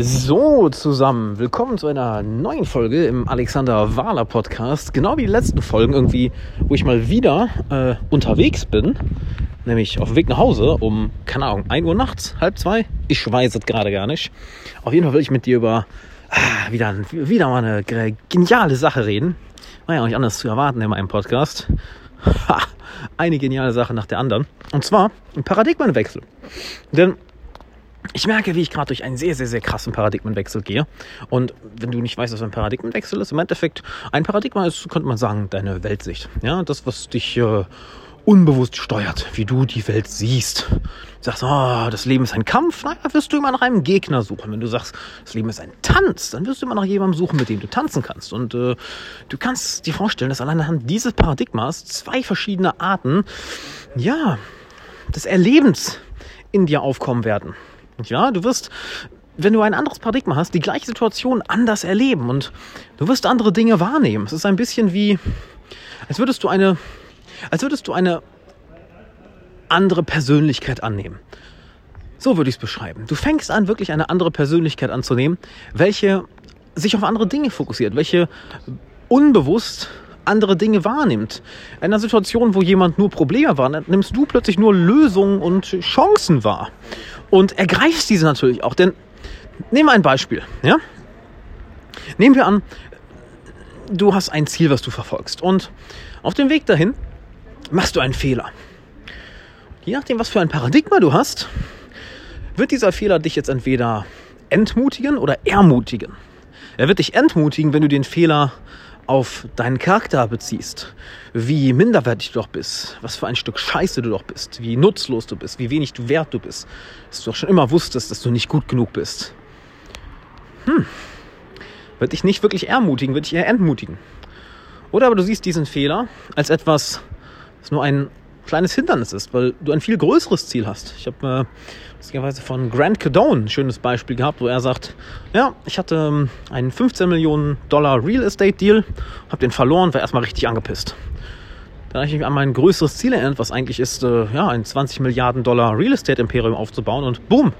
So, zusammen, willkommen zu einer neuen Folge im Alexander Wahler Podcast. Genau wie die letzten Folgen irgendwie, wo ich mal wieder äh, unterwegs bin, nämlich auf dem Weg nach Hause um, keine Ahnung, 1 Uhr nachts, halb zwei. Ich weiß es gerade gar nicht. Auf jeden Fall will ich mit dir über ah, wieder, wieder mal eine geniale Sache reden. War ja auch nicht anders zu erwarten in meinem Podcast. Ha, eine geniale Sache nach der anderen. Und zwar ein Paradigmenwechsel. Denn ich merke, wie ich gerade durch einen sehr, sehr, sehr krassen Paradigmenwechsel gehe. Und wenn du nicht weißt, was ein Paradigmenwechsel ist, im Endeffekt, ein Paradigma ist, könnte man sagen, deine Weltsicht. Ja, das, was dich äh, unbewusst steuert, wie du die Welt siehst. Du sagst, oh, das Leben ist ein Kampf, naja, wirst du immer nach einem Gegner suchen. Wenn du sagst, das Leben ist ein Tanz, dann wirst du immer nach jemandem suchen, mit dem du tanzen kannst. Und äh, du kannst dir vorstellen, dass allein anhand dieses Paradigmas zwei verschiedene Arten, ja, des Erlebens in dir aufkommen werden. Ja, du wirst, wenn du ein anderes Paradigma hast, die gleiche Situation anders erleben und du wirst andere Dinge wahrnehmen. Es ist ein bisschen wie, als würdest du eine, als würdest du eine andere Persönlichkeit annehmen. So würde ich es beschreiben. Du fängst an, wirklich eine andere Persönlichkeit anzunehmen, welche sich auf andere Dinge fokussiert, welche unbewusst andere Dinge wahrnimmt. In einer Situation, wo jemand nur Probleme wahrnimmt, nimmst du plötzlich nur Lösungen und Chancen wahr und ergreifst diese natürlich auch. Denn nehmen wir ein Beispiel. Ja? Nehmen wir an, du hast ein Ziel, was du verfolgst und auf dem Weg dahin machst du einen Fehler. Je nachdem, was für ein Paradigma du hast, wird dieser Fehler dich jetzt entweder entmutigen oder ermutigen. Er wird dich entmutigen, wenn du den Fehler auf deinen Charakter beziehst, wie minderwertig du doch bist, was für ein Stück Scheiße du doch bist, wie nutzlos du bist, wie wenig du wert du bist, dass du doch schon immer wusstest, dass du nicht gut genug bist. Hm, wird dich nicht wirklich ermutigen, wird dich eher entmutigen. Oder aber du siehst diesen Fehler als etwas, das nur ein kleines Hindernis ist, weil du ein viel größeres Ziel hast. Ich habe äh, von Grant Cadone ein schönes Beispiel gehabt, wo er sagt, ja, ich hatte ähm, einen 15 Millionen Dollar Real Estate Deal, habe den verloren, war erstmal richtig angepisst. Dann habe ich mich an mein größeres Ziel erinnert, was eigentlich ist, äh, ja, ein 20 Milliarden Dollar Real Estate Imperium aufzubauen und boom,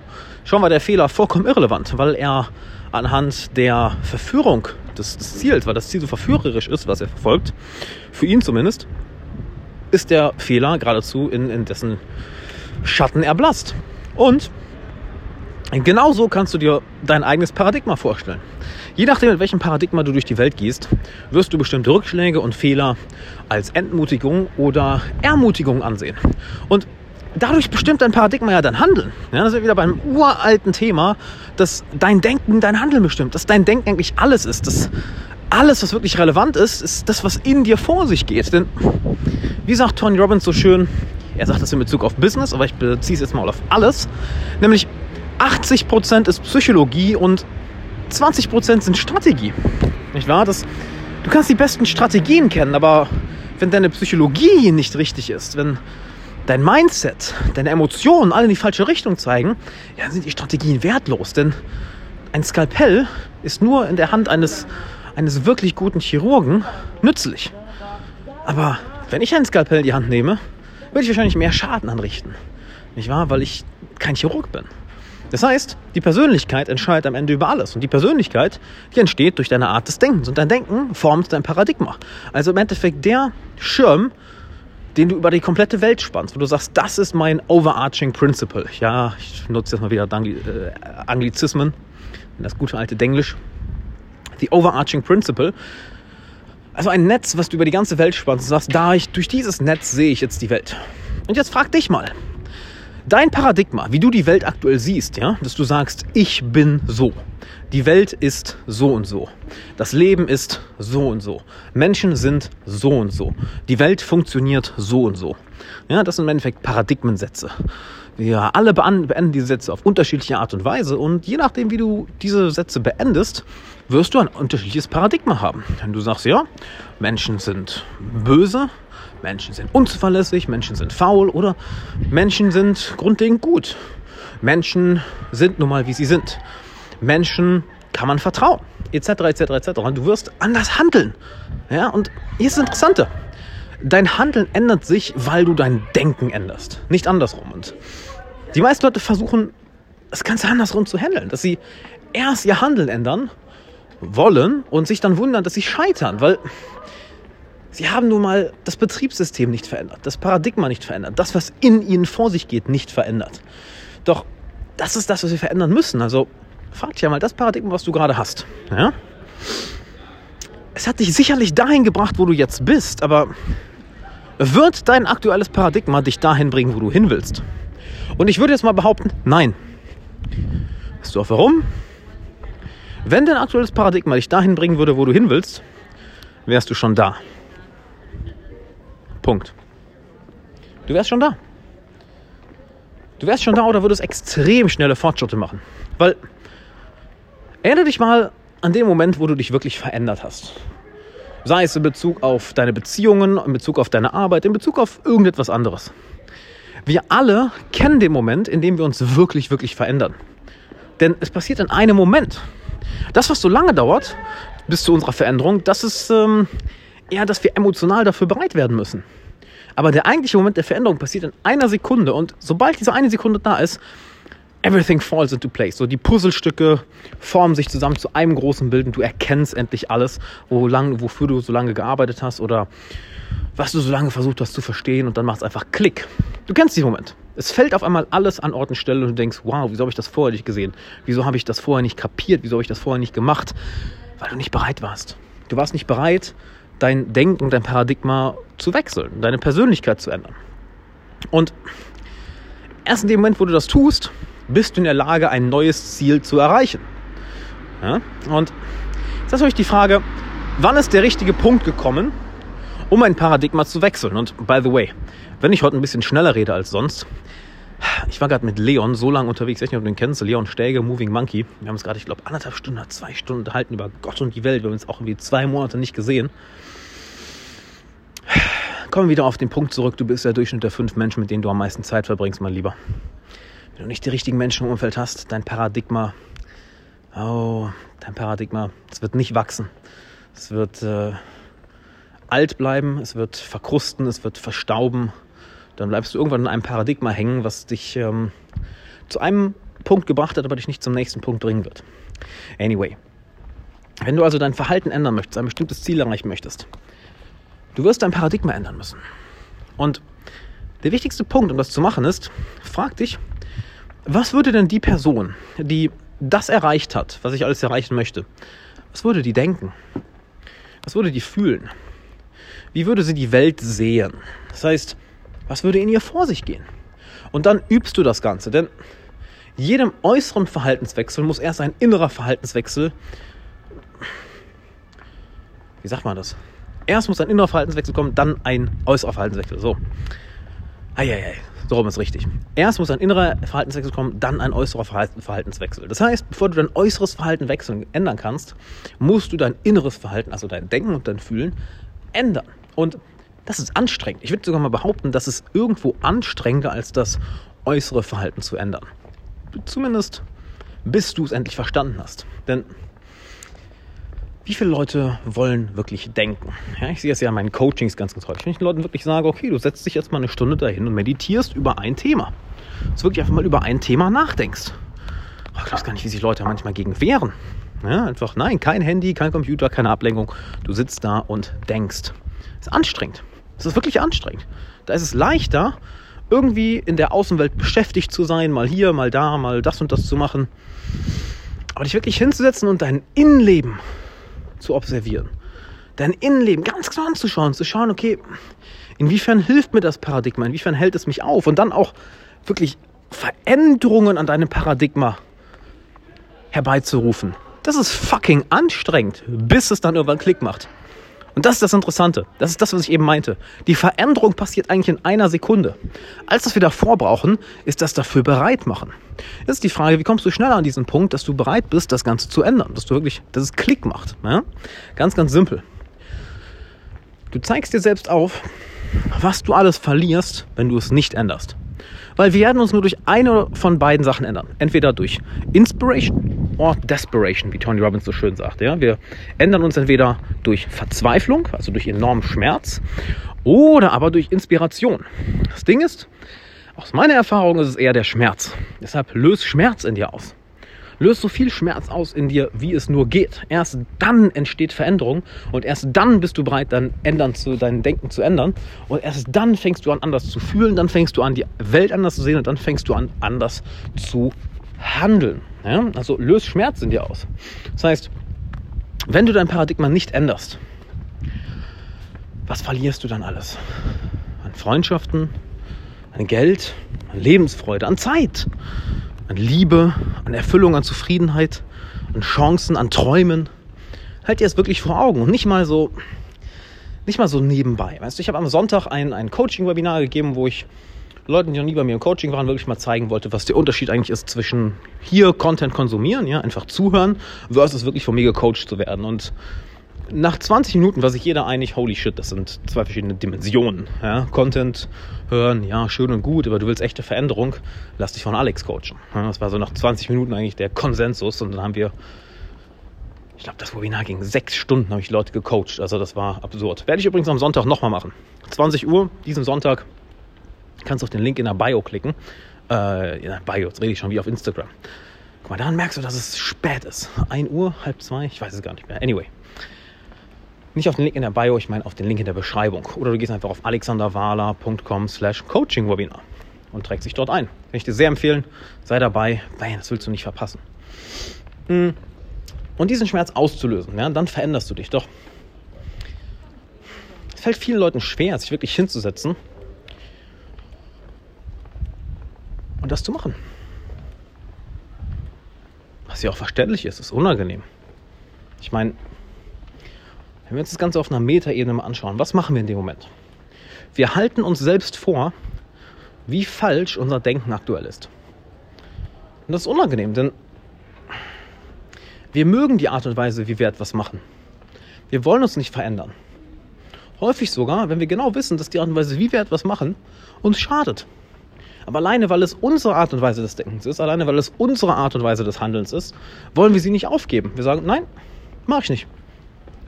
schon war der Fehler vollkommen irrelevant, weil er anhand der Verführung des, des Ziels, weil das Ziel so verführerisch ist, was er verfolgt, für ihn zumindest, ist der Fehler geradezu in, in dessen Schatten erblasst. Und genauso kannst du dir dein eigenes Paradigma vorstellen. Je nachdem, mit welchem Paradigma du durch die Welt gehst, wirst du bestimmte Rückschläge und Fehler als Entmutigung oder Ermutigung ansehen. Und dadurch bestimmt dein Paradigma ja dein Handeln. Ja, das ist wieder beim uralten Thema, dass dein Denken dein Handeln bestimmt, dass dein Denken eigentlich alles ist, dass alles, was wirklich relevant ist, ist das, was in dir vor sich geht. Denn wie sagt Tony Robbins so schön, er sagt das in Bezug auf Business, aber ich beziehe es jetzt mal auf alles, nämlich 80% ist Psychologie und 20% sind Strategie. Nicht wahr? Das, du kannst die besten Strategien kennen, aber wenn deine Psychologie nicht richtig ist, wenn dein Mindset, deine Emotionen alle in die falsche Richtung zeigen, ja, dann sind die Strategien wertlos. Denn ein Skalpell ist nur in der Hand eines, eines wirklich guten Chirurgen nützlich. Aber wenn ich ein Skalpell in die Hand nehme, würde ich wahrscheinlich mehr Schaden anrichten. Nicht wahr? Weil ich kein Chirurg bin. Das heißt, die Persönlichkeit entscheidet am Ende über alles. Und die Persönlichkeit, die entsteht durch deine Art des Denkens. Und dein Denken formt dein Paradigma. Also im Endeffekt der Schirm, den du über die komplette Welt spannst, wo du sagst, das ist mein overarching principle. Ja, ich nutze jetzt mal wieder äh, Anglizismen, das gute alte Denglisch. The overarching principle also ein Netz, was du über die ganze Welt spannst und sagst, da ich, durch dieses Netz sehe ich jetzt die Welt. Und jetzt frag dich mal, dein Paradigma, wie du die Welt aktuell siehst, ja, dass du sagst, ich bin so. Die Welt ist so und so. Das Leben ist so und so. Menschen sind so und so. Die Welt funktioniert so und so. Ja, das sind im Endeffekt Paradigmensätze. Wir alle beenden diese Sätze auf unterschiedliche Art und Weise und je nachdem, wie du diese Sätze beendest, wirst du ein unterschiedliches Paradigma haben. Wenn du sagst, ja, Menschen sind böse, Menschen sind unzuverlässig, Menschen sind faul oder Menschen sind grundlegend gut. Menschen sind nun mal, wie sie sind. Menschen kann man vertrauen, etc., etc., etc. Und du wirst anders handeln. Ja, und hier ist das Interessante. Dein Handeln ändert sich, weil du dein Denken änderst, nicht andersrum. Und die meisten Leute versuchen, das Ganze andersrum zu handeln, dass sie erst ihr Handeln ändern wollen und sich dann wundern, dass sie scheitern, weil sie haben nun mal das Betriebssystem nicht verändert, das Paradigma nicht verändert, das, was in ihnen vor sich geht, nicht verändert. Doch das ist das, was wir verändern müssen. Also frag ja mal das Paradigma, was du gerade hast. Ja? Es hat dich sicherlich dahin gebracht, wo du jetzt bist, aber wird dein aktuelles Paradigma dich dahin bringen, wo du hin willst? Und ich würde jetzt mal behaupten, nein. Weißt du auch warum? Wenn dein aktuelles Paradigma dich dahin bringen würde, wo du hin willst, wärst du schon da. Punkt. Du wärst schon da. Du wärst schon da oder würdest extrem schnelle Fortschritte machen. Weil, erinnere dich mal an den Moment, wo du dich wirklich verändert hast. Sei es in Bezug auf deine Beziehungen, in Bezug auf deine Arbeit, in Bezug auf irgendetwas anderes. Wir alle kennen den Moment, in dem wir uns wirklich, wirklich verändern. Denn es passiert in einem Moment. Das, was so lange dauert, bis zu unserer Veränderung, das ist ähm, eher, dass wir emotional dafür bereit werden müssen. Aber der eigentliche Moment der Veränderung passiert in einer Sekunde und sobald diese eine Sekunde da ist, everything falls into place. So die Puzzlestücke formen sich zusammen zu einem großen Bild und du erkennst endlich alles, wo lang, wofür du so lange gearbeitet hast oder was du so lange versucht hast zu verstehen und dann macht es einfach Klick. Du kennst diesen Moment. Es fällt auf einmal alles an Ort und Stelle und du denkst, wow, wieso habe ich das vorher nicht gesehen? Wieso habe ich das vorher nicht kapiert? Wieso habe ich das vorher nicht gemacht? Weil du nicht bereit warst. Du warst nicht bereit, dein Denken, dein Paradigma zu wechseln, deine Persönlichkeit zu ändern. Und erst in dem Moment, wo du das tust, bist du in der Lage, ein neues Ziel zu erreichen. Ja? Und jetzt ist euch die Frage, wann ist der richtige Punkt gekommen, um ein Paradigma zu wechseln? Und by the way, wenn ich heute ein bisschen schneller rede als sonst, ich war gerade mit Leon so lange unterwegs, ich weiß nicht, ob du den kennst, Leon Stäge, Moving Monkey. Wir haben uns gerade, ich glaube, anderthalb Stunden, zwei Stunden unterhalten über Gott und die Welt. Wir haben uns auch irgendwie zwei Monate nicht gesehen. Kommen wir wieder auf den Punkt zurück. Du bist der Durchschnitt der fünf Menschen, mit denen du am meisten Zeit verbringst, mein Lieber. Wenn du nicht die richtigen Menschen im Umfeld hast, dein Paradigma, oh, dein Paradigma, es wird nicht wachsen. Es wird äh, alt bleiben, es wird verkrusten, es wird verstauben. Dann bleibst du irgendwann in einem Paradigma hängen, was dich ähm, zu einem Punkt gebracht hat, aber dich nicht zum nächsten Punkt bringen wird. Anyway, wenn du also dein Verhalten ändern möchtest, ein bestimmtes Ziel erreichen möchtest, du wirst dein Paradigma ändern müssen. Und der wichtigste Punkt, um das zu machen, ist, frag dich, was würde denn die Person, die das erreicht hat, was ich alles erreichen möchte, was würde die denken? Was würde die fühlen? Wie würde sie die Welt sehen? Das heißt, was würde in ihr vor sich gehen? Und dann übst du das Ganze, denn jedem äußeren Verhaltenswechsel muss erst ein innerer Verhaltenswechsel. Wie sagt man das? Erst muss ein innerer Verhaltenswechsel kommen, dann ein äußerer Verhaltenswechsel. So. Eieiei. So rum ist richtig. Erst muss ein innerer Verhaltenswechsel kommen, dann ein äußerer Verhaltenswechsel. Das heißt, bevor du dein äußeres Verhalten wechseln, ändern kannst, musst du dein inneres Verhalten, also dein Denken und dein Fühlen, ändern. Und das ist anstrengend. Ich würde sogar mal behaupten, das ist irgendwo anstrengender als das äußere Verhalten zu ändern. Zumindest bis du es endlich verstanden hast. Denn wie viele Leute wollen wirklich denken? Ja, ich sehe es ja in meinen Coachings ganz, ganz häufig. Wenn ich den Leuten wirklich sage, okay, du setzt dich jetzt mal eine Stunde dahin und meditierst über ein Thema. Dass du wirklich einfach mal über ein Thema nachdenkst. Ich weiß gar nicht, wie sich Leute manchmal gegen wehren. Ja, einfach, nein, kein Handy, kein Computer, keine Ablenkung. Du sitzt da und denkst. Ist anstrengend. Das ist wirklich anstrengend. Da ist es leichter, irgendwie in der Außenwelt beschäftigt zu sein, mal hier, mal da, mal das und das zu machen. Aber dich wirklich hinzusetzen und dein Innenleben zu observieren. Dein Innenleben ganz genau anzuschauen, zu schauen, okay, inwiefern hilft mir das Paradigma, inwiefern hält es mich auf und dann auch wirklich Veränderungen an deinem Paradigma herbeizurufen. Das ist fucking anstrengend, bis es dann irgendwann Klick macht. Und das ist das Interessante. Das ist das, was ich eben meinte. Die Veränderung passiert eigentlich in einer Sekunde. Alles, was wir davor brauchen, ist das dafür bereit machen. Jetzt ist die Frage, wie kommst du schneller an diesen Punkt, dass du bereit bist, das Ganze zu ändern? Dass du wirklich, dass es Klick macht. Ja? Ganz, ganz simpel. Du zeigst dir selbst auf, was du alles verlierst, wenn du es nicht änderst. Weil wir werden uns nur durch eine von beiden Sachen ändern. Entweder durch Inspiration oder Desperation, wie Tony Robbins so schön sagt. Ja? Wir ändern uns entweder durch Verzweiflung, also durch enormen Schmerz, oder aber durch Inspiration. Das Ding ist, aus meiner Erfahrung ist es eher der Schmerz. Deshalb löst Schmerz in dir aus. Löst so viel Schmerz aus in dir, wie es nur geht. Erst dann entsteht Veränderung und erst dann bist du bereit, dein, ändern zu, dein Denken zu ändern. Und erst dann fängst du an, anders zu fühlen, dann fängst du an, die Welt anders zu sehen und dann fängst du an, anders zu handeln. Ja? Also löst Schmerz in dir aus. Das heißt, wenn du dein Paradigma nicht änderst, was verlierst du dann alles? An Freundschaften, an Geld, an Lebensfreude, an Zeit, an Liebe, an Erfüllung, an Zufriedenheit, an Chancen, an Träumen. Halt dir das wirklich vor Augen und nicht mal so, nicht mal so nebenbei. Weißt du, ich habe am Sonntag ein, ein Coaching-Webinar gegeben, wo ich Leuten, die noch nie bei mir im Coaching waren, wirklich mal zeigen wollte, was der Unterschied eigentlich ist zwischen hier Content konsumieren, ja, einfach zuhören, versus wirklich von mir gecoacht zu werden. Und nach 20 Minuten war sich jeder einig, holy shit, das sind zwei verschiedene Dimensionen. Ja? Content hören, ja, schön und gut, aber du willst echte Veränderung, lass dich von Alex coachen. Ja, das war so nach 20 Minuten eigentlich der Konsensus und dann haben wir, ich glaube, das Webinar ging sechs Stunden, habe ich Leute gecoacht. Also das war absurd. Werde ich übrigens am Sonntag nochmal machen. 20 Uhr, diesen Sonntag, kannst auf den Link in der Bio klicken. Äh, in der Bio, jetzt rede ich schon wie auf Instagram. Guck mal, daran merkst du, dass es spät ist. 1 Uhr, halb zwei, ich weiß es gar nicht mehr. Anyway. Nicht auf den Link in der Bio, ich meine auf den Link in der Beschreibung. Oder du gehst einfach auf alexanderwala.com slash coachingwebinar und trägst dich dort ein. Kann ich dir sehr empfehlen. Sei dabei. Nein, das willst du nicht verpassen. Hm. Und diesen Schmerz auszulösen, ja, dann veränderst du dich. Doch es fällt vielen Leuten schwer, sich wirklich hinzusetzen und das zu machen. Was ja auch verständlich ist, ist unangenehm. Ich meine, wenn wir uns das Ganze auf einer Metaebene mal anschauen, was machen wir in dem Moment? Wir halten uns selbst vor, wie falsch unser Denken aktuell ist. Und das ist unangenehm, denn wir mögen die Art und Weise, wie wir etwas machen. Wir wollen uns nicht verändern. Häufig sogar, wenn wir genau wissen, dass die Art und Weise, wie wir etwas machen, uns schadet. Aber alleine, weil es unsere Art und Weise des Denkens ist, alleine, weil es unsere Art und Weise des Handelns ist, wollen wir sie nicht aufgeben. Wir sagen, nein, mache ich nicht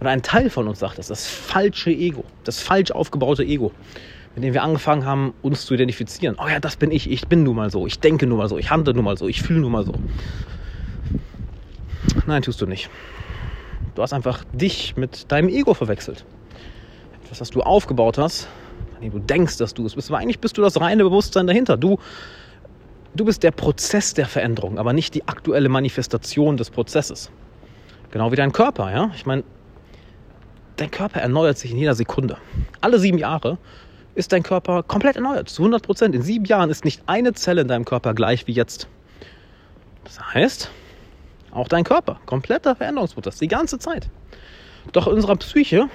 oder ein Teil von uns sagt das, das falsche Ego, das falsch aufgebaute Ego, mit dem wir angefangen haben, uns zu identifizieren. Oh ja, das bin ich, ich bin nun mal so, ich denke nun mal so, ich handle nun mal so, ich fühle nun mal so. Nein, tust du nicht. Du hast einfach dich mit deinem Ego verwechselt. Etwas, was du aufgebaut hast, dem du denkst, dass du es bist. Aber eigentlich bist du das reine Bewusstsein dahinter. Du, du bist der Prozess der Veränderung, aber nicht die aktuelle Manifestation des Prozesses. Genau wie dein Körper, ja. Ich meine, dein Körper erneuert sich in jeder Sekunde. Alle sieben Jahre ist dein Körper komplett erneuert, zu 100 Prozent. In sieben Jahren ist nicht eine Zelle in deinem Körper gleich wie jetzt. Das heißt, auch dein Körper, kompletter Veränderungsprozess, die ganze Zeit. Doch in unserer Psyche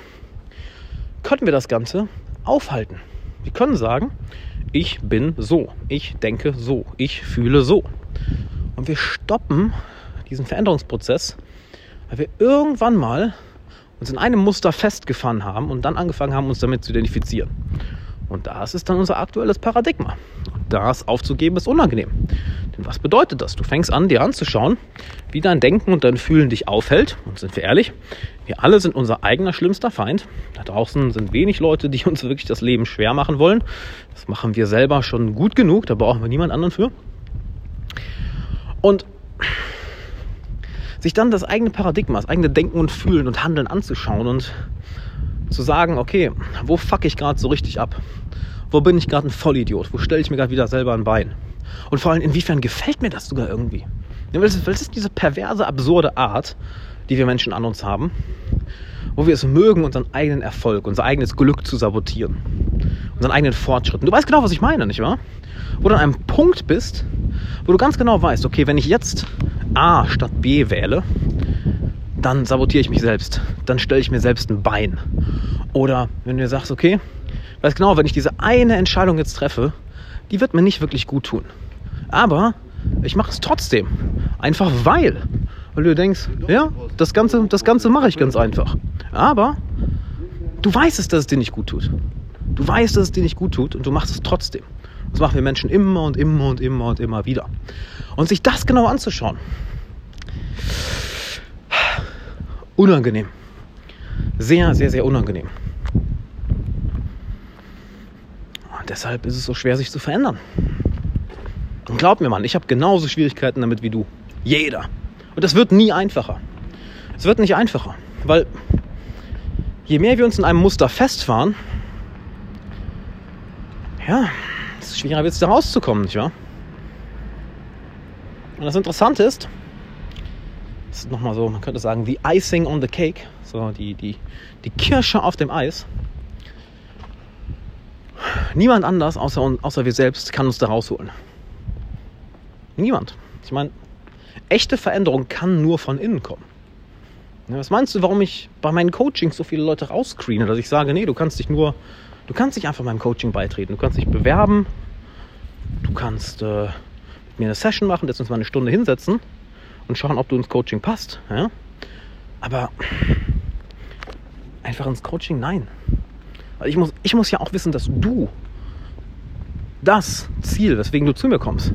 können wir das Ganze aufhalten. Wir können sagen, ich bin so, ich denke so, ich fühle so. Und wir stoppen diesen Veränderungsprozess, weil wir irgendwann mal uns in einem Muster festgefahren haben und dann angefangen haben, uns damit zu identifizieren. Und das ist dann unser aktuelles Paradigma. das aufzugeben ist unangenehm. Denn was bedeutet das? Du fängst an, dir anzuschauen, wie dein Denken und dein Fühlen dich aufhält. Und sind wir ehrlich, wir alle sind unser eigener schlimmster Feind. Da draußen sind wenig Leute, die uns wirklich das Leben schwer machen wollen. Das machen wir selber schon gut genug, da brauchen wir niemand anderen für. Und sich dann das eigene Paradigma, das eigene Denken und Fühlen und Handeln anzuschauen und zu sagen, okay, wo fuck ich gerade so richtig ab? Wo bin ich gerade ein Vollidiot? Wo stelle ich mir gerade wieder selber ein Bein? Und vor allem, inwiefern gefällt mir das sogar irgendwie? Weil es ist diese perverse, absurde Art, die wir Menschen an uns haben, wo wir es mögen, unseren eigenen Erfolg, unser eigenes Glück zu sabotieren, unseren eigenen Fortschritt. Du weißt genau, was ich meine, nicht wahr? Wo du an einem Punkt bist, wo du ganz genau weißt, okay, wenn ich jetzt A statt B wähle, dann sabotiere ich mich selbst. Dann stelle ich mir selbst ein Bein. Oder wenn du sagst, okay, weiß genau, wenn ich diese eine Entscheidung jetzt treffe, die wird mir nicht wirklich gut tun. Aber ich mache es trotzdem. Einfach weil. Weil du denkst, ja, das Ganze, das Ganze mache ich ganz einfach. Aber du weißt es, dass es dir nicht gut tut. Du weißt, dass es dir nicht gut tut und du machst es trotzdem. Das machen wir Menschen immer und immer und immer und immer wieder. Und sich das genau anzuschauen, unangenehm. Sehr, sehr, sehr unangenehm. Und deshalb ist es so schwer, sich zu verändern. Und glaub mir, Mann, ich habe genauso Schwierigkeiten damit wie du. Jeder. Und das wird nie einfacher. Es wird nicht einfacher, weil je mehr wir uns in einem Muster festfahren, ja, desto schwieriger wird es da rauszukommen, nicht wahr? Und das Interessante ist, das ist nochmal so, man könnte sagen, the icing on the cake, so die, die, die Kirsche auf dem Eis. Niemand anders außer, außer wir selbst kann uns da rausholen. Niemand. Ich meine, echte Veränderung kann nur von innen kommen. Was meinst du, warum ich bei meinen Coachings so viele Leute rausscreene, dass ich sage, nee, du kannst dich nur, du kannst dich einfach meinem Coaching beitreten, du kannst dich bewerben, du kannst äh, mit mir eine Session machen, jetzt uns mal eine Stunde hinsetzen und schauen, ob du ins Coaching passt. Ja? Aber einfach ins Coaching, nein. Weil ich muss, ich muss ja auch wissen, dass du das Ziel, weswegen du zu mir kommst,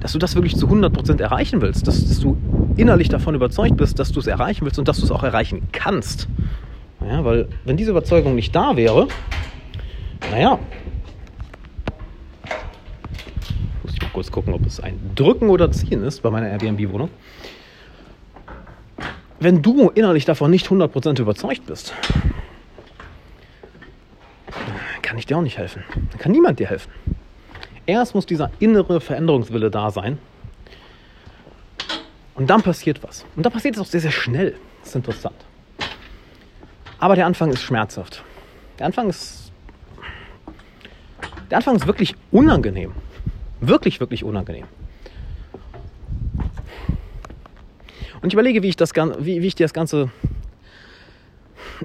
dass du das wirklich zu 100% erreichen willst, dass, dass du innerlich davon überzeugt bist, dass du es erreichen willst und dass du es auch erreichen kannst. Ja, weil wenn diese Überzeugung nicht da wäre, naja, muss ich mal kurz gucken, ob es ein Drücken oder Ziehen ist bei meiner Airbnb-Wohnung. Wenn du innerlich davon nicht 100% überzeugt bist, dir auch nicht helfen. Dann kann niemand dir helfen. Erst muss dieser innere Veränderungswille da sein. Und dann passiert was. Und dann passiert es auch sehr, sehr schnell. Das ist interessant. Aber der Anfang ist schmerzhaft. Der Anfang ist. Der Anfang ist wirklich unangenehm. Wirklich, wirklich unangenehm. Und ich überlege, wie ich, das, wie, wie ich dir das Ganze.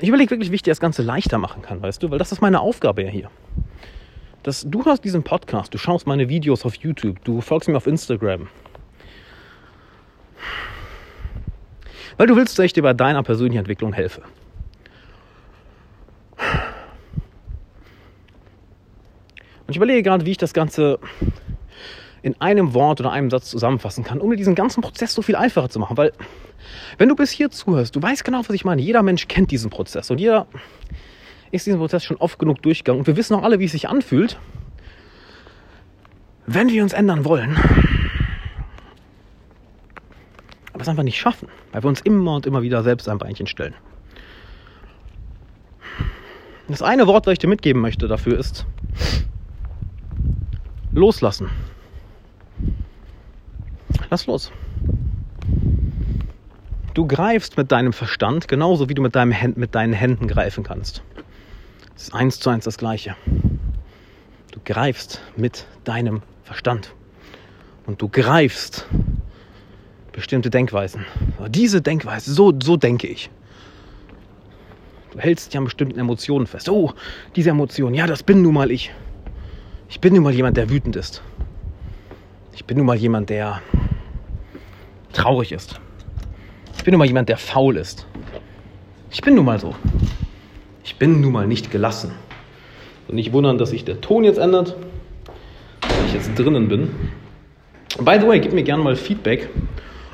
Ich überlege wirklich, wie ich dir das Ganze leichter machen kann, weißt du? Weil das ist meine Aufgabe ja hier dass du hast diesen Podcast, du schaust meine Videos auf YouTube, du folgst mir auf Instagram. Weil du willst, dass ich dir bei deiner persönlichen Entwicklung helfe. Und ich überlege gerade, wie ich das Ganze in einem Wort oder einem Satz zusammenfassen kann, um dir diesen ganzen Prozess so viel einfacher zu machen. Weil, wenn du bis hier zuhörst, du weißt genau, was ich meine. Jeder Mensch kennt diesen Prozess und jeder ist diesen Prozess schon oft genug durchgegangen. Und wir wissen auch alle, wie es sich anfühlt, wenn wir uns ändern wollen. Aber es einfach nicht schaffen, weil wir uns immer und immer wieder selbst ein Beinchen stellen. Das eine Wort, das ich dir mitgeben möchte dafür ist loslassen. Lass los. Du greifst mit deinem Verstand genauso wie du mit, deinem, mit deinen Händen greifen kannst. Es ist eins zu eins das Gleiche. Du greifst mit deinem Verstand. Und du greifst bestimmte Denkweisen. Diese Denkweise, so, so denke ich. Du hältst ja an bestimmten Emotionen fest. Oh, diese Emotion, ja, das bin nun mal ich. Ich bin nun mal jemand, der wütend ist. Ich bin nun mal jemand, der traurig ist. Ich bin nun mal jemand, der faul ist. Ich bin nun mal so. Ich bin nun mal nicht gelassen. Und nicht wundern, dass sich der Ton jetzt ändert, weil ich jetzt drinnen bin. By the way, gib mir gerne mal Feedback,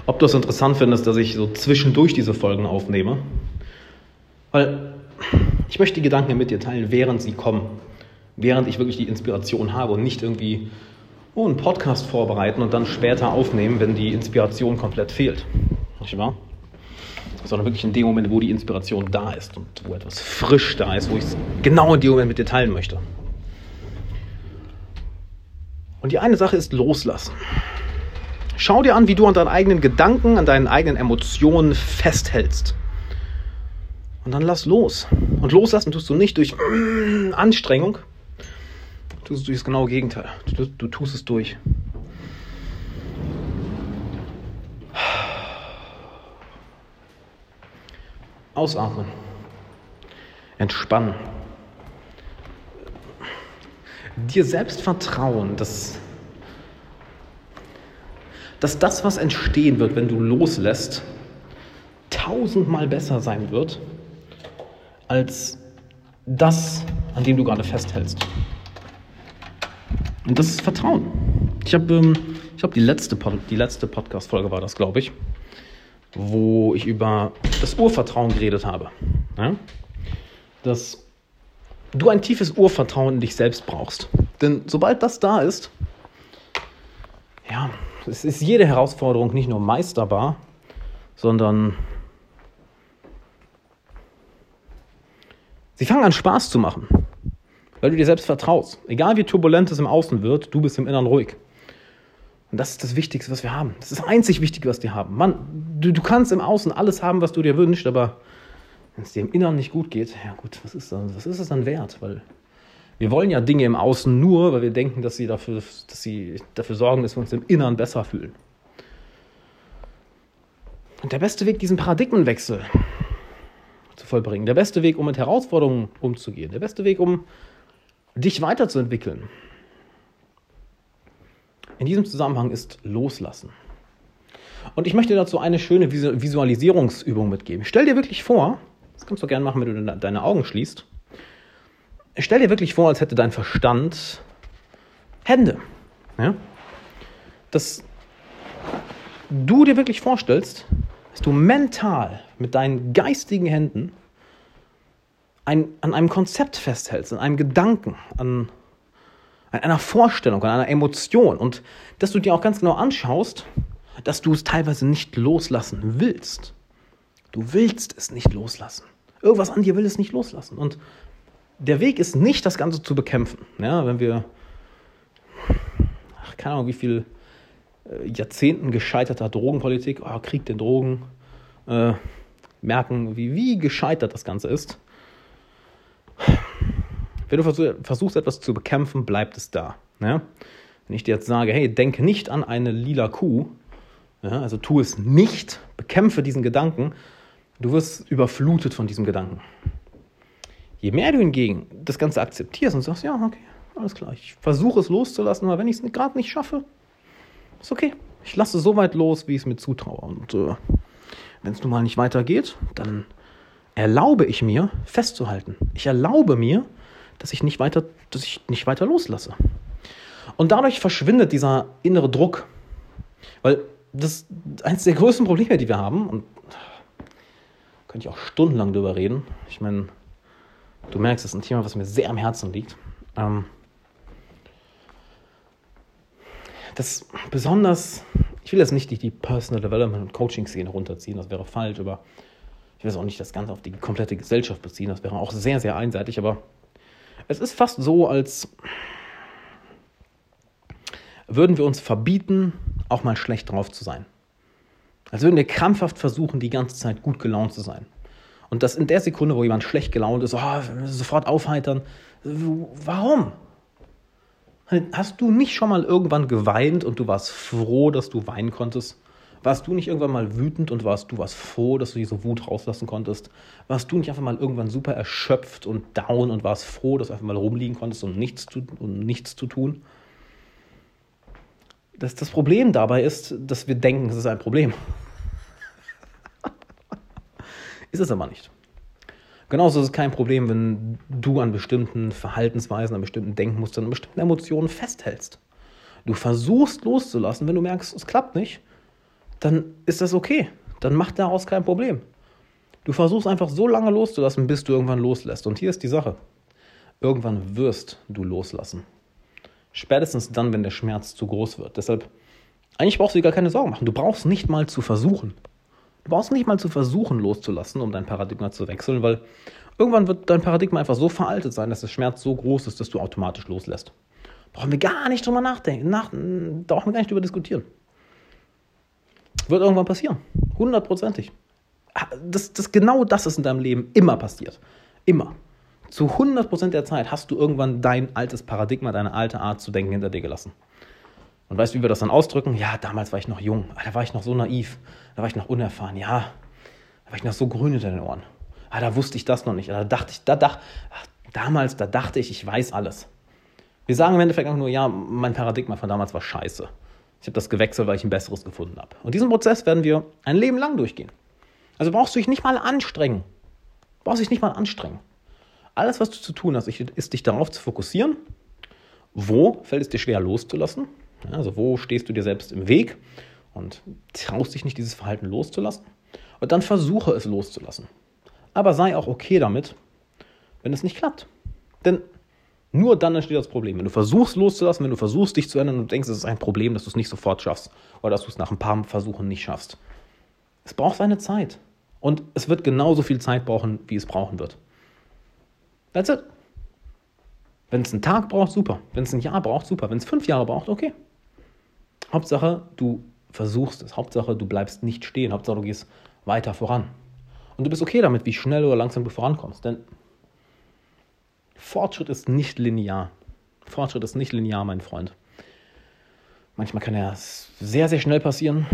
ob du es interessant findest, dass ich so zwischendurch diese Folgen aufnehme. Weil ich möchte die Gedanken mit dir teilen, während sie kommen. Während ich wirklich die Inspiration habe und nicht irgendwie oh, einen Podcast vorbereiten und dann später aufnehmen, wenn die Inspiration komplett fehlt. Nicht wahr? sondern wirklich in dem Moment, wo die Inspiration da ist und wo etwas frisch da ist, wo ich es genau in dem Moment mit dir teilen möchte. Und die eine Sache ist loslassen. Schau dir an, wie du an deinen eigenen Gedanken, an deinen eigenen Emotionen festhältst. Und dann lass los. Und loslassen tust du nicht durch mm, Anstrengung, tust durch das genaue Gegenteil. Du, du tust es durch Ausatmen. Entspannen. Dir selbst vertrauen, dass, dass das, was entstehen wird, wenn du loslässt, tausendmal besser sein wird als das, an dem du gerade festhältst. Und das ist Vertrauen. Ich habe ähm, ich die letzte, die letzte Podcast-Folge war das, glaube ich wo ich über das Urvertrauen geredet habe. Ja? Dass du ein tiefes Urvertrauen in dich selbst brauchst. Denn sobald das da ist, ja, es ist jede Herausforderung nicht nur meisterbar, sondern sie fangen an Spaß zu machen, weil du dir selbst vertraust. Egal wie turbulent es im Außen wird, du bist im Inneren ruhig. Und das ist das Wichtigste, was wir haben. Das ist das einzig Wichtige, was wir haben. Mann, du, du kannst im Außen alles haben, was du dir wünschst, aber wenn es dir im Inneren nicht gut geht, ja gut, was ist, dann, was ist es dann wert? Weil wir wollen ja Dinge im Außen nur, weil wir denken, dass sie dafür, dass sie dafür sorgen, dass wir uns im Inneren besser fühlen. Und der beste Weg, diesen Paradigmenwechsel zu vollbringen, der beste Weg, um mit Herausforderungen umzugehen, der beste Weg, um dich weiterzuentwickeln, in diesem Zusammenhang ist Loslassen. Und ich möchte dazu eine schöne Visualisierungsübung mitgeben. Stell dir wirklich vor, das kannst du gerne machen, wenn du deine Augen schließt. Stell dir wirklich vor, als hätte dein Verstand Hände. Ja? Dass du dir wirklich vorstellst, dass du mental mit deinen geistigen Händen ein, an einem Konzept festhältst, an einem Gedanken, an an einer Vorstellung, an einer Emotion und dass du dir auch ganz genau anschaust, dass du es teilweise nicht loslassen willst. Du willst es nicht loslassen. Irgendwas an dir will es nicht loslassen. Und der Weg ist nicht, das Ganze zu bekämpfen. Ja, wenn wir, ach, keine Ahnung, wie viel äh, Jahrzehnten gescheiterter Drogenpolitik, oh, Krieg den Drogen, äh, merken, wie, wie gescheitert das Ganze ist. Wenn du versuchst, etwas zu bekämpfen, bleibt es da. Ja? Wenn ich dir jetzt sage, hey, denke nicht an eine lila Kuh, ja, also tu es nicht, bekämpfe diesen Gedanken, du wirst überflutet von diesem Gedanken. Je mehr du hingegen das Ganze akzeptierst und sagst, ja, okay, alles klar, ich versuche es loszulassen, aber wenn ich es gerade nicht schaffe, ist okay. Ich lasse so weit los, wie ich es mir zutraue. Und äh, wenn es nun mal nicht weitergeht, dann erlaube ich mir festzuhalten. Ich erlaube mir, dass ich nicht weiter, dass ich nicht weiter loslasse. Und dadurch verschwindet dieser innere Druck. Weil das ist eines der größten Probleme, die wir haben, und könnte ich auch stundenlang drüber reden. Ich meine, du merkst, das ist ein Thema, was mir sehr am Herzen liegt. Ähm, das besonders, ich will jetzt nicht die, die Personal Development und Coaching-Szene runterziehen, das wäre falsch, aber ich will es auch nicht das Ganze auf die komplette Gesellschaft beziehen, das wäre auch sehr, sehr einseitig, aber es ist fast so, als würden wir uns verbieten, auch mal schlecht drauf zu sein. Als würden wir krampfhaft versuchen, die ganze Zeit gut gelaunt zu sein. Und das in der Sekunde, wo jemand schlecht gelaunt ist, oh, sofort aufheitern. Warum? Hast du nicht schon mal irgendwann geweint und du warst froh, dass du weinen konntest? Warst du nicht irgendwann mal wütend und warst du warst froh, dass du diese Wut rauslassen konntest? Warst du nicht einfach mal irgendwann super erschöpft und down und warst froh, dass du einfach mal rumliegen konntest und nichts zu, und nichts zu tun? Das, das Problem dabei ist, dass wir denken, es ist ein Problem. ist es aber nicht. Genauso ist es kein Problem, wenn du an bestimmten Verhaltensweisen, an bestimmten Denkmustern, an bestimmten Emotionen festhältst. Du versuchst loszulassen, wenn du merkst, es klappt nicht, dann ist das okay. Dann macht daraus kein Problem. Du versuchst einfach so lange loszulassen, bis du irgendwann loslässt. Und hier ist die Sache. Irgendwann wirst du loslassen. Spätestens dann, wenn der Schmerz zu groß wird. Deshalb, eigentlich brauchst du dir gar keine Sorgen machen. Du brauchst nicht mal zu versuchen. Du brauchst nicht mal zu versuchen, loszulassen, um dein Paradigma zu wechseln, weil irgendwann wird dein Paradigma einfach so veraltet sein, dass der Schmerz so groß ist, dass du automatisch loslässt. Brauchen wir gar nicht drüber nachdenken. Nach, brauchen wir gar nicht drüber diskutieren. Wird irgendwann passieren. Hundertprozentig. Das, das, genau das ist in deinem Leben immer passiert. Immer. Zu 100% der Zeit hast du irgendwann dein altes Paradigma, deine alte Art zu denken hinter dir gelassen. Und weißt du, wie wir das dann ausdrücken? Ja, damals war ich noch jung, da war ich noch so naiv, da war ich noch unerfahren, ja, da war ich noch so grün hinter den Ohren. Ah, da wusste ich das noch nicht. Da dachte ich, da dachte, damals, da dachte ich, ich weiß alles. Wir sagen im Endeffekt einfach nur, ja, mein Paradigma von damals war scheiße. Ich habe das gewechselt, weil ich ein besseres gefunden habe. Und diesen Prozess werden wir ein Leben lang durchgehen. Also brauchst du dich nicht mal anstrengen. Brauchst dich nicht mal anstrengen. Alles, was du zu tun hast, ist dich darauf zu fokussieren. Wo fällt es dir schwer loszulassen? Also wo stehst du dir selbst im Weg und traust dich nicht, dieses Verhalten loszulassen? Und dann versuche es loszulassen. Aber sei auch okay damit, wenn es nicht klappt. Denn nur dann entsteht das Problem. Wenn du versuchst loszulassen, wenn du versuchst dich zu ändern und denkst, es ist ein Problem, dass du es nicht sofort schaffst oder dass du es nach ein paar Versuchen nicht schaffst, Es braucht seine Zeit. Und es wird genauso viel Zeit brauchen, wie es brauchen wird. That's it. Wenn es einen Tag braucht, super. Wenn es ein Jahr braucht, super. Wenn es fünf Jahre braucht, okay. Hauptsache, du versuchst es. Hauptsache, du bleibst nicht stehen. Hauptsache, du gehst weiter voran. Und du bist okay damit, wie schnell oder langsam du vorankommst. Denn Fortschritt ist nicht linear. Fortschritt ist nicht linear, mein Freund. Manchmal kann er sehr, sehr schnell passieren.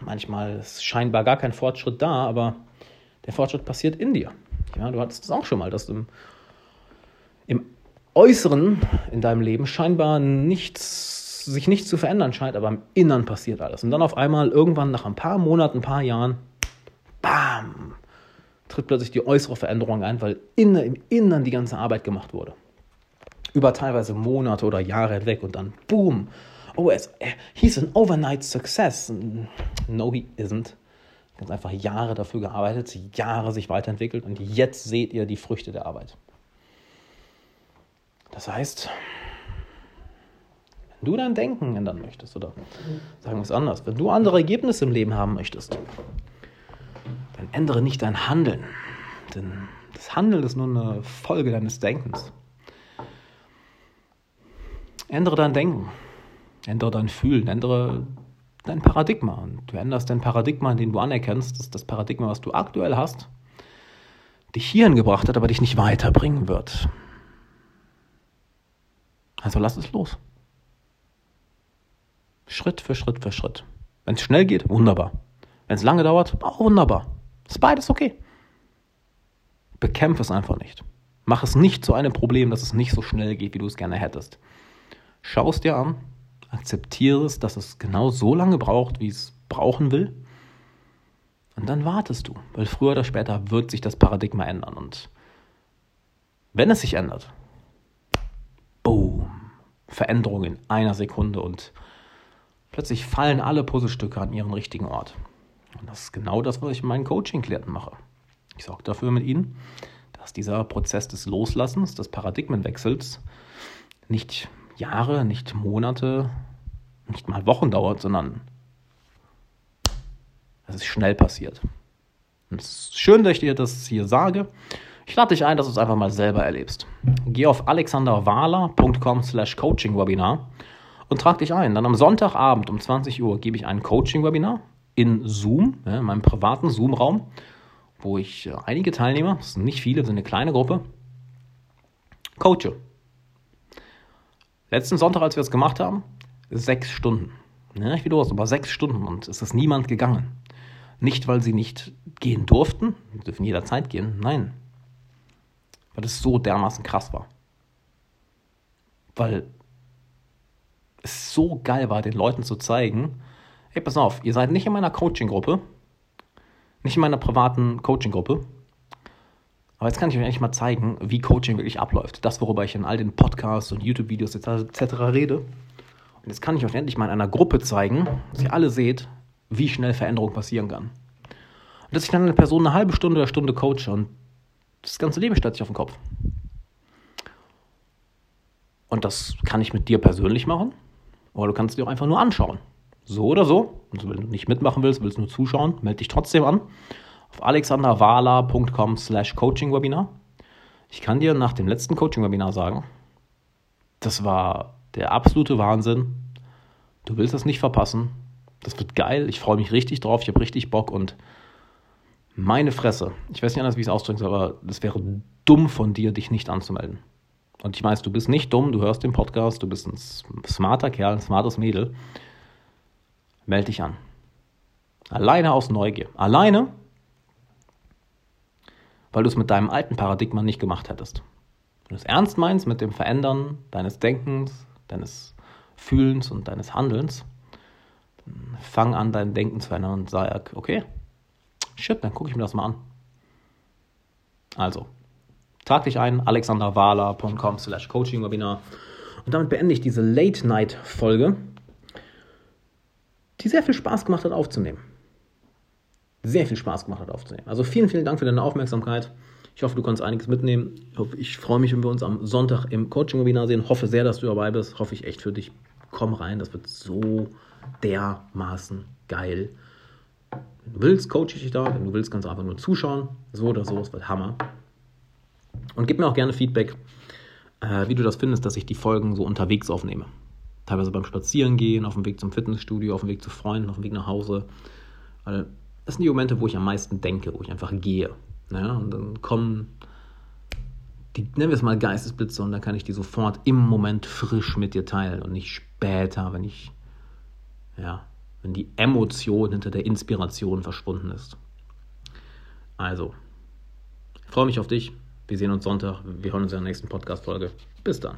Manchmal ist scheinbar gar kein Fortschritt da, aber der Fortschritt passiert in dir. Ja, du hattest es auch schon mal, dass du im, im Äußeren in deinem Leben scheinbar nichts, sich nichts zu verändern scheint, aber im Innern passiert alles. Und dann auf einmal irgendwann nach ein paar Monaten, ein paar Jahren, bam, tritt plötzlich die äußere Veränderung ein, weil in, im Innern die ganze Arbeit gemacht wurde. Über teilweise Monate oder Jahre hinweg und dann boom. Oh, es, he's an overnight success. No, he isn't. Ganz einfach Jahre dafür gearbeitet, Jahre sich weiterentwickelt und jetzt seht ihr die Früchte der Arbeit. Das heißt, wenn du dein Denken ändern möchtest, oder sagen wir es anders, wenn du andere Ergebnisse im Leben haben möchtest, dann ändere nicht dein Handeln. Denn das Handeln ist nur eine Folge deines Denkens. Ändere dein Denken, ändere dein Fühlen, ändere dein Paradigma. Und du änderst dein Paradigma, in dem du anerkennst, dass das Paradigma, was du aktuell hast, dich hierhin gebracht hat, aber dich nicht weiterbringen wird. Also lass es los. Schritt für Schritt für Schritt. Wenn es schnell geht, wunderbar. Wenn es lange dauert, auch wunderbar. Ist beides okay. Bekämpfe es einfach nicht. Mach es nicht zu einem Problem, dass es nicht so schnell geht, wie du es gerne hättest. Schau es dir an, akzeptiere es, dass es genau so lange braucht, wie es brauchen will. Und dann wartest du, weil früher oder später wird sich das Paradigma ändern. Und wenn es sich ändert, boom, Veränderung in einer Sekunde und plötzlich fallen alle Puzzlestücke an ihren richtigen Ort. Und das ist genau das, was ich mit meinen Coaching-Klienten mache. Ich sorge dafür mit ihnen, dass dieser Prozess des Loslassens, des Paradigmenwechsels nicht Jahre, nicht Monate, nicht mal Wochen dauert, sondern es schnell passiert. Und es ist schön, dass ich dir das hier sage. Ich lade dich ein, dass du es einfach mal selber erlebst. Geh auf alexanderwahler.com slash coaching-webinar und trag dich ein. Dann am Sonntagabend um 20 Uhr gebe ich ein Coaching-Webinar in Zoom, in meinem privaten Zoom-Raum, wo ich äh, einige Teilnehmer, das sind nicht viele, das ist eine kleine Gruppe, coache. Letzten Sonntag, als wir das gemacht haben, sechs Stunden. Ja, ich wiederhole es, aber sechs Stunden und es ist niemand gegangen. Nicht, weil sie nicht gehen durften, sie dürfen jederzeit gehen, nein, weil es so dermaßen krass war. Weil es so geil war, den Leuten zu zeigen, hey, pass auf, ihr seid nicht in meiner Coaching-Gruppe, nicht in meiner privaten Coaching-Gruppe, aber jetzt kann ich euch eigentlich mal zeigen, wie Coaching wirklich abläuft. Das, worüber ich in all den Podcasts und YouTube-Videos etc. rede. Und jetzt kann ich euch endlich mal in einer Gruppe zeigen, dass ihr alle seht, wie schnell Veränderung passieren kann. Und dass ich dann eine Person eine halbe Stunde oder Stunde coache und das ganze Leben stellt sich auf den Kopf. Und das kann ich mit dir persönlich machen, oder du kannst dir auch einfach nur anschauen. So oder so. Und wenn du nicht mitmachen willst, willst nur zuschauen, melde dich trotzdem an auf alexanderwala.com slash coaching-webinar. Ich kann dir nach dem letzten Coaching-Webinar sagen, das war der absolute Wahnsinn. Du willst das nicht verpassen. Das wird geil. Ich freue mich richtig drauf. Ich habe richtig Bock und meine Fresse, ich weiß nicht anders, wie ich es ausdrücken soll, aber es wäre dumm von dir, dich nicht anzumelden. Und ich weiß, du bist nicht dumm, du hörst den Podcast, du bist ein smarter Kerl, ein smartes Mädel. Melde dich an. Alleine aus Neugier. Alleine, weil du es mit deinem alten Paradigma nicht gemacht hättest. Wenn du es ernst meinst mit dem Verändern deines Denkens, deines Fühlens und deines Handelns, dann fang an, dein Denken zu verändern und sag, okay, Shit, dann gucke ich mir das mal an. Also, trag dich ein, alexanderwahler.com slash coaching-webinar. Und damit beende ich diese Late-Night-Folge, die sehr viel Spaß gemacht hat aufzunehmen. Sehr viel Spaß gemacht hat aufzunehmen. Also vielen, vielen Dank für deine Aufmerksamkeit. Ich hoffe, du kannst einiges mitnehmen. Ich, ich freue mich, wenn wir uns am Sonntag im Coaching-Webinar sehen. Hoffe sehr, dass du dabei bist. Hoffe ich echt für dich. Komm rein, das wird so dermaßen geil. Wenn du willst, coache ich dich da. Wenn du willst, kannst du einfach nur zuschauen. So oder so, es wird Hammer. Und gib mir auch gerne Feedback, äh, wie du das findest, dass ich die Folgen so unterwegs aufnehme. Teilweise beim Spazierengehen, auf dem Weg zum Fitnessstudio, auf dem Weg zu Freunden, auf dem Weg nach Hause. Weil das sind die Momente, wo ich am meisten denke, wo ich einfach gehe. Ja, und dann kommen die, nennen wir es mal Geistesblitze, und dann kann ich die sofort im Moment frisch mit dir teilen und nicht später, wenn ich, ja, wenn die Emotion hinter der Inspiration verschwunden ist. Also, ich freue mich auf dich. Wir sehen uns Sonntag. Wir hören uns in der nächsten Podcast-Folge. Bis dann.